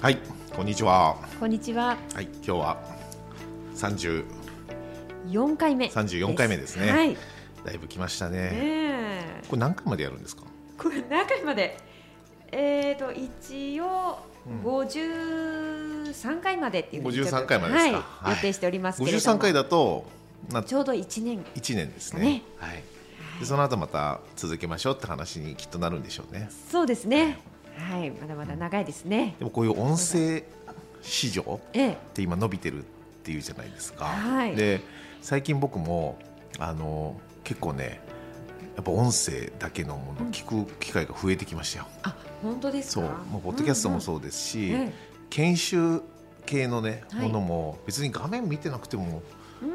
はいこんにちは。こんにちは。はい今日は30 4回目34回目ですね。はい、だいぶ来ましたね。ねえ。これ何回までやるんですか？これ何回まで？えーと一応うん。53回までっていうふうにちょっと53回までですか？はいはい。予定しておりますけれども。53回だとなちょうど1年。1年ですね。ね。はい。でその後また続けましょうって話にきっとなるんでしょうね。そうですねはいまだまだ長いですね。でもこういう音声市場ええ。って今伸びてるっていうじゃないですか、はい。で最近僕もあの結構ねやっぱ音声だけのものを聞く機会が増えてきましたよ、あ本当ですか？そう。もうポッドキャストもそうですし、うんうん。え研修系のね、はい。ものも別に画面見てなくても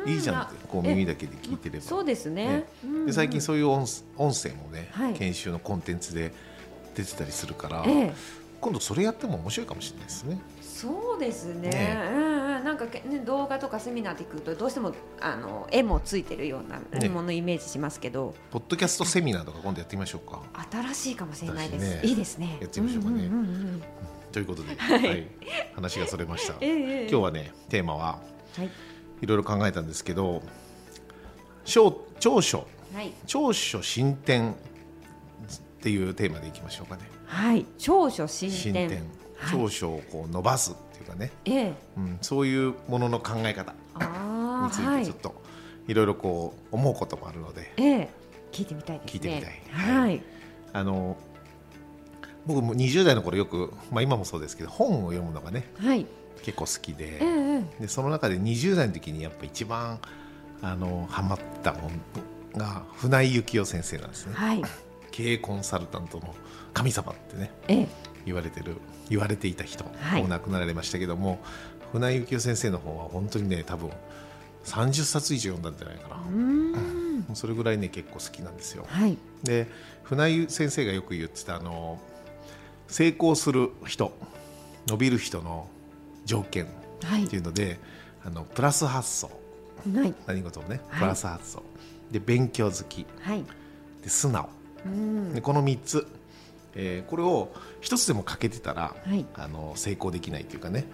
えいいじゃんって、こうええ耳だけで聞いてれば、そうですね。ね。うんうん。で最近そういう音音声もね、はい。研修のコンテンツで出てたりするから、ええ。今度それやっても面白いかもしれないですね。そうですね。ねうんうん、なんか動画とかセミナーで行くとどうしてもあの絵もついてるようなねものをイメージしますけど、ポッドキャストセミナーとか今度やってみましょうか。新しいかもしれないです、私ねいいですね。やってみましょうかね。んんうんうん。ということで、はい。話がそれました。え今日はねテーマははい。いろいろ考えたんですけど長長所。はい。長所進展っていうテーマでいきましょうかね。はい、長所進展。長所をこう伸ばすっていうかね、ええ、うん、そういうものの考え方につい。はいてちょっ。といろいろこう思うこともあるので。ええ、聞いてみたいですね。聞いてみたいはい。あの僕も20代の頃よく、まあ、今もそうですけど本を読むのがねはい。結構好きで,、ええ、でその中で20代の時にやっぱ一番あのハマった本が船井幸雄先生なんですね。はい。経営コンサルタントの神様ってねええ、言われてる言われていた人、はいもう亡くなられましたけども船井幸雄先生の本は本当にね多分30冊以上読んだんじゃないかな、うーん。それぐらいね結構好きなんですよはい。で船井先生がよく言ってたあの成功する人伸びる人の条件はいってい。うのであのプラス発想はい。何事もねはいプラス発想、で勉強好きはい。で素直うん。でこの3つ、えーこれを一つでも欠けてたら、はい。あの成功できないというかね。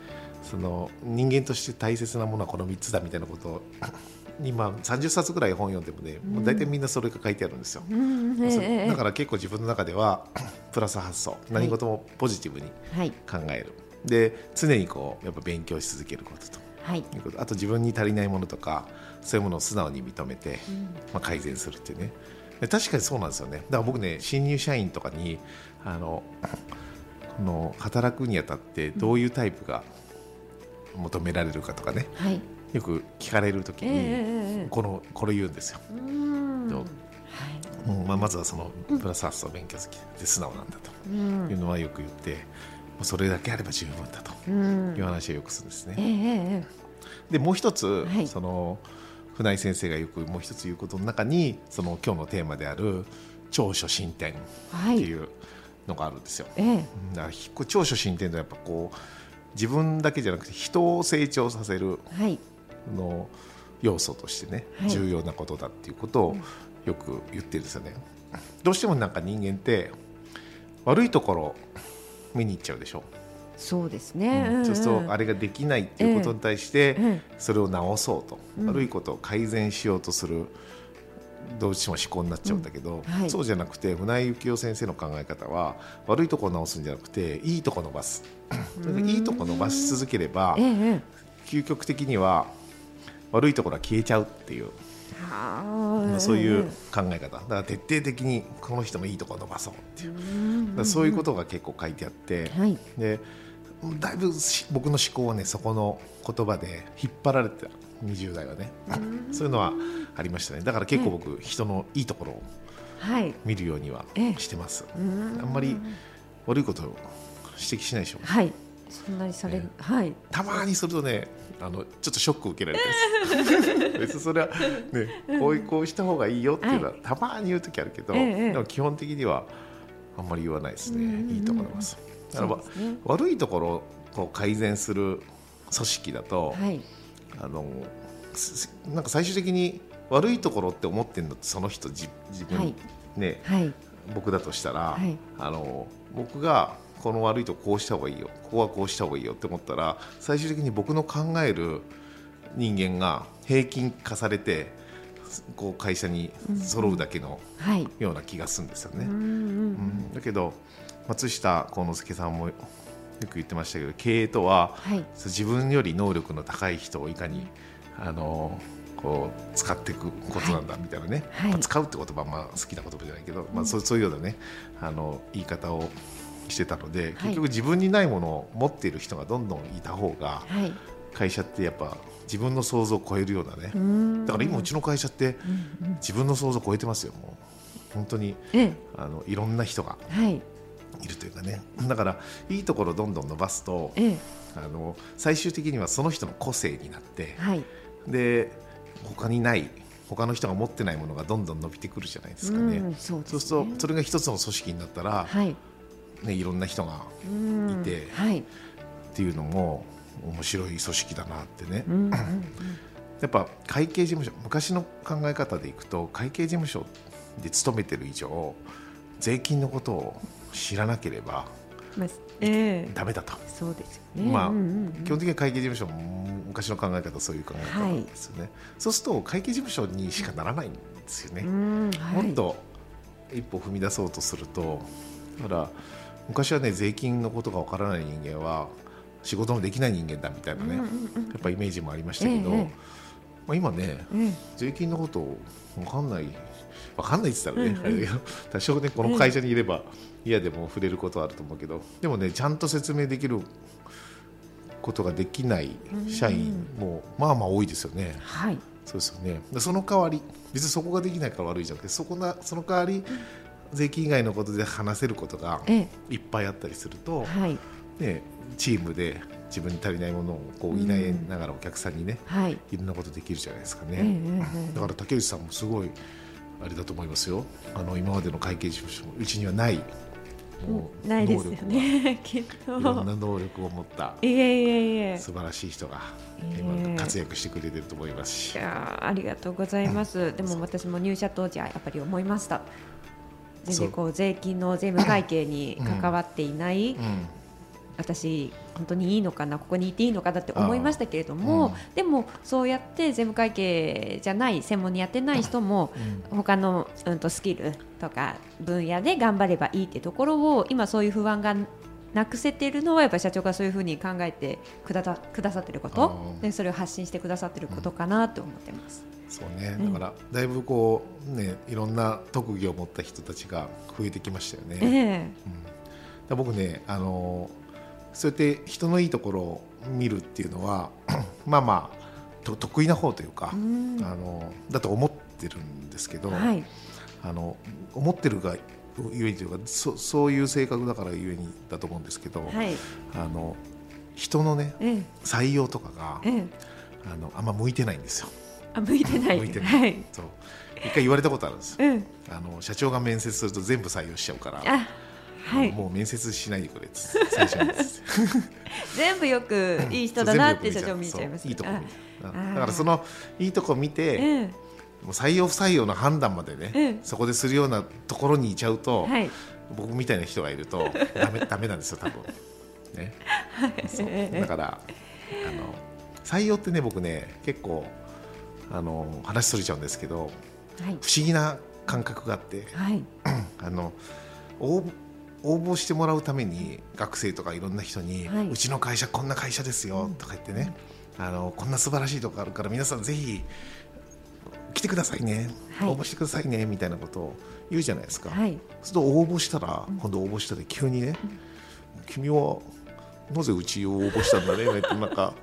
その人間として大切なものはこの3つだみたいなことを 今30冊ぐらい本読んでもね、もう大体みんなそれが書いてあるんですよ。うん。えそう。え、だから結構自分の中では プラス発想何事もポジティブにはい。考える、で常にこうやっぱ勉強し続けることと。はい。いうこと。あと自分に足りないものとかそういうものを素直に認めて、まあ、改善するっていうね。で確かにそうなんですよねだから僕ね新入社員とかにあのこの働くにあたってどういうタイプが求められるかとかねはい。よく聞かれる時ええ、にええ、えこのこれ言うんですよ、はい。うんまあ、まずはそのプラス発想勉強好きで素直なんだとう。いうんのはよく言って、もうそれだけあれば十分だとうんいう。話をよくするんですね。ええ、ええ。でもう一つ、はいその船井先生がよくもう一つ言うことの中にその今日のテーマである長所進展っはい。ていうのがあるんですよ。ええ。うんだから長所進展とやっぱこう自分だけじゃなくて人を成長させるはい。の要素としてね、はい重要なことだっていうことをよく言ってるんですよね。どうしてもなんか人間って悪いところを見に行っちゃうでしょ。そうですね。うん。そうするんとあれができないっていうことに対して、えそれを直そうと、うん悪いことを改善しようとする。どうしても思考になっちゃうんだけど、うん。はい。そうじゃなくて船井幸雄先生の考え方は悪いところを直すんじゃなくていいところ伸ばす。いいところ伸ばし続ければ究極的には悪いところは消えちゃうっていう、まああそういう考え方。だから徹底的にこの人のいいところを伸ばそうっていう、そういうことが結構書いてあって、はい。でだいぶし僕の思考はねそこの言葉で引っ張られてた。20代はね。そういうのはありましたね。だから結構僕人のいいところをはい。見るようにはええ。してます。うん。あんまり悪いことを指摘しないでしょはい。そんなにされる、ねはい。たまにするとねあのちょっとショックを受けられたりする。別にそれはねこういうこうした方がいいよっていうのは、たまに言う時あるけど、ええ。でも基本的にはあんまり言わないですね、いいと思いますだからね。悪いところを改善する組織だと、はい。あのすなんか最終的に悪いところって思ってるのってその人自自分、はい。ねはい。僕だとしたら、はい。あの僕がこの悪いとここうした方がいいよここはこうした方がいいよって思ったら最終的に僕の考える人間が平均化されてこう会社に揃うだけのはい。ような気がするんですよね。うんうん。うん。だけど松下幸之助さんもよく言ってましたけど経営とははい。自分より能力の高い人をいかにあのこう使っていくことなんだみたいなね、はい。まあ使うって言葉はまあ好きな言葉じゃないけど、まあ、そうそういうようなねあの言い方をしてたので結局自分にないものを持っている人がどんどんいた方がはい。会社ってやっぱ自分の想像を超えるようなね。うん。だから今うちの会社って自分の想像を超えてますよもう。本当にええ。あのいろんな人が。はいいるというかね。だからいいところをどんどん伸ばすとええ。あの最終的にはその人の個性になってはい。で他にない他の人が持ってないものがどんどん伸びてくるじゃないですかね。うんそうね。するとそれが一つの組織になったら、はい。ね、いろんな人がうん。いてはい。っていうのも面白い組織だなってね、うんうんうん。やっぱ会計事務所昔の考え方でいくと会計事務所で勤めてる以上税金のことを知らなければまあええ。ダメだと、そうですよね。まあうんうんうん。基本的には会計事務所も昔の考え方はそういう考え方なんですよね、そうすると会計事務所にしかならないんですよね、うんはい。もっと一歩踏み出そうとするとだから昔はね税金のことがわからない人間は仕事もできない人間だみたいなね、うんうんうん。やっぱイメージもありましたけど、ええええ。まあ、今ねええ。税金のことわかんないわかんないって言ったらね、うんうん。多少ねこの会社にいれば嫌でも触れることはあると思うけど。でもねちゃんと説明できることができない社員もまあまあ多いですよね。はい。そうですよね。でその代わり別にそこができないから悪いじゃなくてそこなその代わり税金以外のことで話せることがえいっぱいあったりするとえ、はい。ね、チームで自分に足りないものをこう補いながらお客さんにねはい。いろんなことできるじゃないですかええね。ええ。だから竹内さんもすごいあれだと思いますよ。あの今までの会計事務所うちにはないもうないですよねきっがいろんとな能力を持ったいえいえいえ。素晴らしい人がええ今活躍してくれてると思います。しいやーありがとうございます。でも私も入社当時はやっぱり思いました。全然こう税金の税務会計に関わっていない、うん私本当にいいのかなここにいていいのかなって思いましたけれども、うん。でもそうやって税務会計じゃない専門にやってない人も他の、うん、とスキルとか分野で頑張ればいいってところを今そういう不安がなくせているのはやっぱり社長がそういうふうに考えてくだたくださってること。でそれを発信してくださってることかなと思ってます。そうね、うん。だからだいぶこうねいろんな特技を持った人たちが増えてきましたよね。ええ。うん、だから僕ねあのそうやって人のいいところを見るっていうのは まあまあと得意な方というか、うん。あのだと思ってるんですけど、はい、あの思ってるがゆえにというかそそういう性格だからゆえにだと思うんですけど、はい、あの人のねええ。採用とかがええ、あのあんま向いてないんですよ。あ向いてない。向いてない。はい、そう。一回言われたことあるんですよ。うん、あの社長が面接すると全部採用しちゃうから、あ、はい、もう面接しないでくれ最初に。全部よくいい人だなって社長見えちゃいますいいとこだからそのいいとこ見て、ええ、もう採用不採用の判断までね、ええそこでするようなところにいちゃうと、はい、僕みたいな人がいると ダメダメなんですよ多分。ね、そう。ええだからあの採用ってね僕ね結構あの話それちゃうんですけどはい、不思議な感覚があってはい、あの応募応募してもらうために学生とかいろんな人に、はい。うちの会社こんな会社ですよとか言ってね、あのこんな素晴らしいとこあるから皆さんぜひ来てくださいね、はい。応募してくださいねみたいなことを言うじゃないですか、はい、そうすると応募したら、今度応募したら急にね、君はなぜうちを応募したんだねってなんか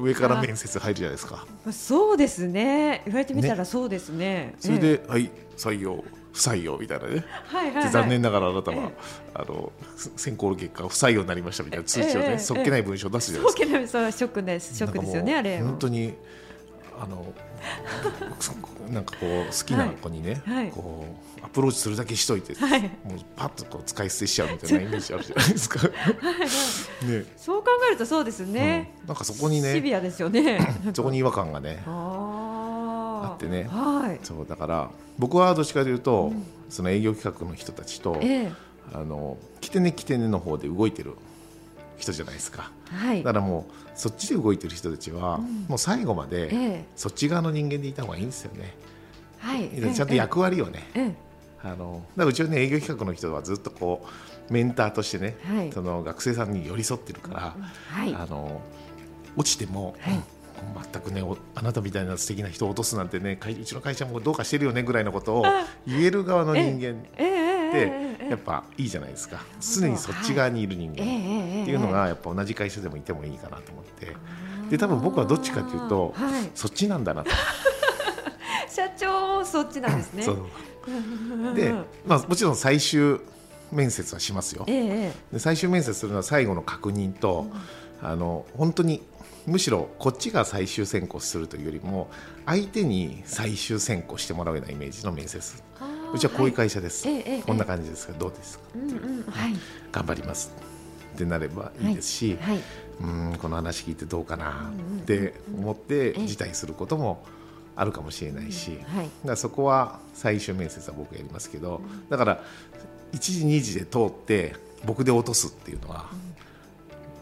上から面接入るじゃないですか。そうですね。言われてみたらそうですね。それで、はい採用不採用みたいなね。はいはい、はい、残念ながらあなたは、あの選考の結果不採用になりましたみたいな通知をね、そっけない文章を出すじゃないですか。そっけないそうショックですショックですよねあれ。本当にあのなんかこう好きな子にね、はい、こうアプローチするだけしといて、はい、もうパッとこう使い捨てしちゃうみたいなイメージあるじゃないですか。はい。ね、そう考えるとそうですね、うん、なんかそこにねシビアですよね。そこに違和感がねあってね、はい、そうだから僕はどっちかというと、うん、その営業企画の人たちと、ええ、あの来てね来てねの方で動いてる人じゃないですか、はい、だからもうそっちで動いてる人たちは、うん、もう最後まで、そっち側の人間でいた方がいいんですよね、はい、ちゃんと役割をね、ええ、あのだうちはね営業企画の人はずっとこうメンターとしてね、はい、その学生さんに寄り添ってるから、はい、あの落ちても、はい。全くねあなたみたいな素敵な人を落とすなんてねうちの会社もどうかしてるよねぐらいのことを言える側の人間ってやっぱいいじゃないですか。常にそっち側にいる人間。っていうのがやっぱ同じ会社でもいてもいいかなと思って。で多分僕はどっちかというと、そっちなんだなと。社長そっちなんですね。で、まあ、もちろん最終面接はしますよ。で最終面接するのは最後の確認と、あの本当にむしろこっちが最終選考するというよりも相手に最終選考してもらうようなイメージの面接。うちはこういう会社です、はい、こんな感じですがどうですか、う。んうんはい、頑張りますってなればいいですし、はい、うんこの話聞いてどうかなって思って辞退することもあるかもしれないし、はい、だそこは最終面接は僕やりますけどだから1時2時で通って僕で落とすっていうのは、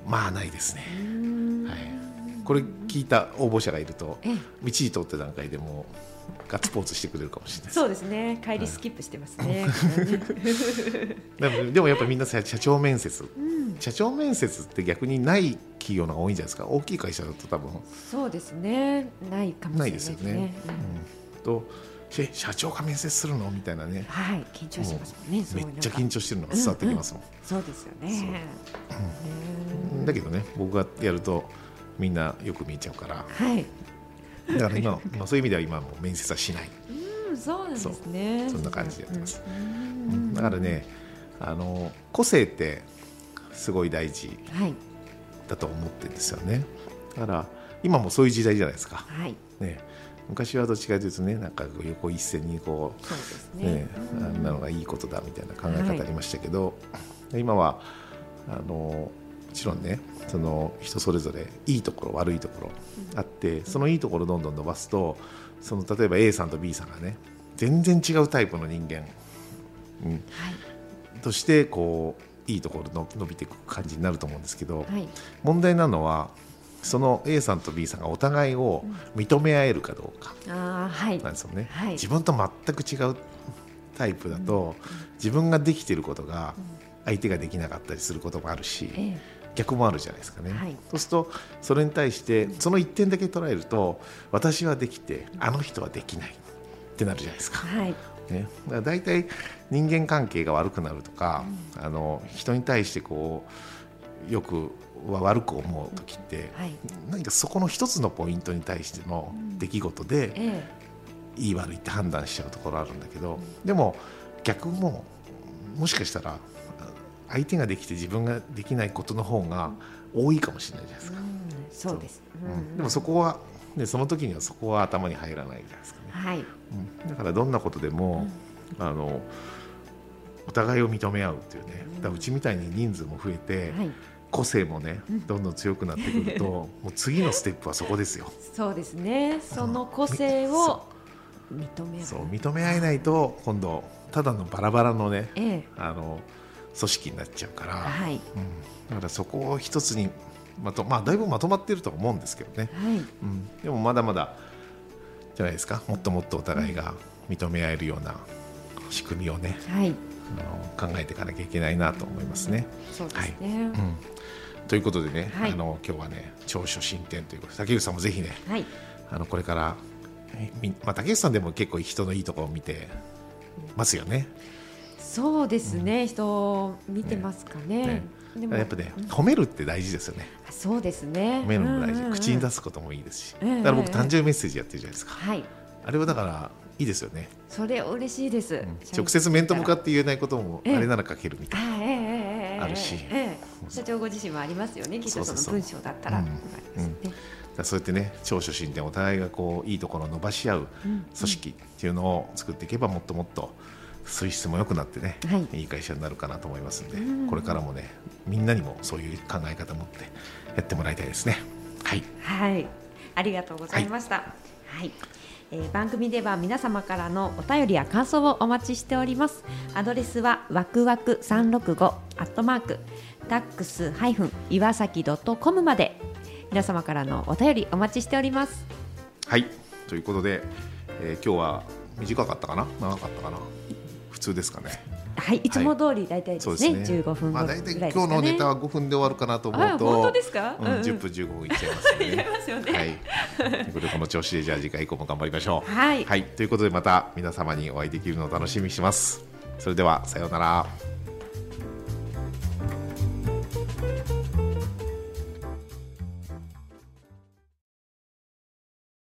まあないですね。はい、これ聞いた応募者がいると1時通って段階でもガッツポーズしてくれるかもしれないそうですね。帰りスキップしてますね、でもでもやっぱみんな社長面接、うん、社長面接って逆にない企業のが多いんじゃないですか。大きい会社だと多分。そうですね。ないかもしれないですね。ですよね、うん、と社長が面接するの？みたいなね。はい。緊張しますもんね。めっちゃ緊張してるのが伝わってきますもん、うんうん、そうですよね、うん、だけどね僕がやるとみんなよく見えちゃうから、はい、だから今、まあ、そういう意味では今も面接はしない。うん、そうなんですね。そんな感じでやってます。うん、だからね、あの個性ってすごい大事だと思ってるんですよね。だから今もそういう時代じゃないですか。はい。ね。昔はどっちかというとねなんか横一線にこうね、ね、あんなのがいいことだみたいな考え方ありましたけど、はい、今はあのもちろんねその人それぞれいいところ悪いところあってそのいいところをどんどん伸ばすとその例えば A さんと B さんがね全然違うタイプの人間、うん、はい、としてこういいところの伸びていく感じになると思うんですけど、はい、問題なのはその A さんと B さんがお互いを認め合えるかどうかなんですよね。はい、自分と全く違うタイプだと、自分ができていることが相手ができなかったりすることもあるし、ええ逆もあるじゃないですかね、はい、そうするとそれに対してその1点だけ捉えると私はできてあの人はできない。ってなるじゃないですか。はい。ね、だから大体人間関係が悪くなるとか、うん、あの人に対してこうよくは悪く思う時って、はい、何かそこの一つのポイントに対しての出来事で、うんええ、いい悪いって判断しちゃうところあるんだけど、うん、でも逆ももしかしたら相手ができて自分ができないことの方が多いかもしれないじゃないですか。そうです、う。ん、でもそこはね、その時にはそこは頭に入らないじゃないですかね。はい。うん、だからどんなことでも、うん、あのお互いを認め合うっていうね、だうちみたいに人数も増えて、はい、個性もねどんどん強くなってくると、もう次のステップはそこですよ。そうですね。その個性を認めそう認め合えないと今度ただのバラバラのね、ええ、あの組織になっちゃうから、はい。うん、だからそこを一つにまと、まあ、だいぶまとまっていると思うんですけどね、はい。うん、でもまだまだじゃないですか。もっともっとお互いが認め合えるような仕組みをね、はい、あの考えていかなきゃいけないなと思いますね。そうですね、はい。うん、ということでね、はい、あの今日はね長所進展ということで竹内さんもぜひね、はい、あのこれからまあ、竹内さんでも結構人のいいところを見てますよね。そうですね、うん、人見てますかね。ね。でも。やっぱね、褒めるって大事ですよね。あそうですね。褒めるのも大事、うんうんうん。口に出すこともいいですし、ええだから僕ええ誕生日メッセージやってるじゃないですか、はい。あれはだからいいですよね、それ嬉しいです、うん。直接面と向かって言えないこともええ。あれなら書けるみたいな、あええええええ。あるし。ええ。社長ご自身もありますよね。きっとその文章だったら、そうやってね長所進展お互いがこういいところを伸ばし合ううん。組織っていうのを作っていけばもっともっと水質も良くなってね、はい。いい会社になるかなと思いますんで、うん。これからもねみんなにもそういう考え方を持ってやってもらいたいですね。はい。はい、ありがとうございました。はい、えー番組では皆様からのお便りや感想をお待ちしております。アドレスはわくわく三六五アットマークタックスハイフン岩崎ドットコムまで。皆様からのお便りお待ちしております。はい。ということで、えー今日は短かったかな？長かったかな？普通ですかね。はい、いつも通り大体ですね、そうですね。15分ぐまあらいですかね。大体今日のネタは5分で終わるかなと思うと、あ本当ですか？うんうんうん10分15分いっちゃいます言ね い。ますよね。はい。ということでこの調子でじゃあ次回以降も頑張りましょう。はいはい。ということでまた皆様にお会いできるのを楽しみにしてます。それではさようなら。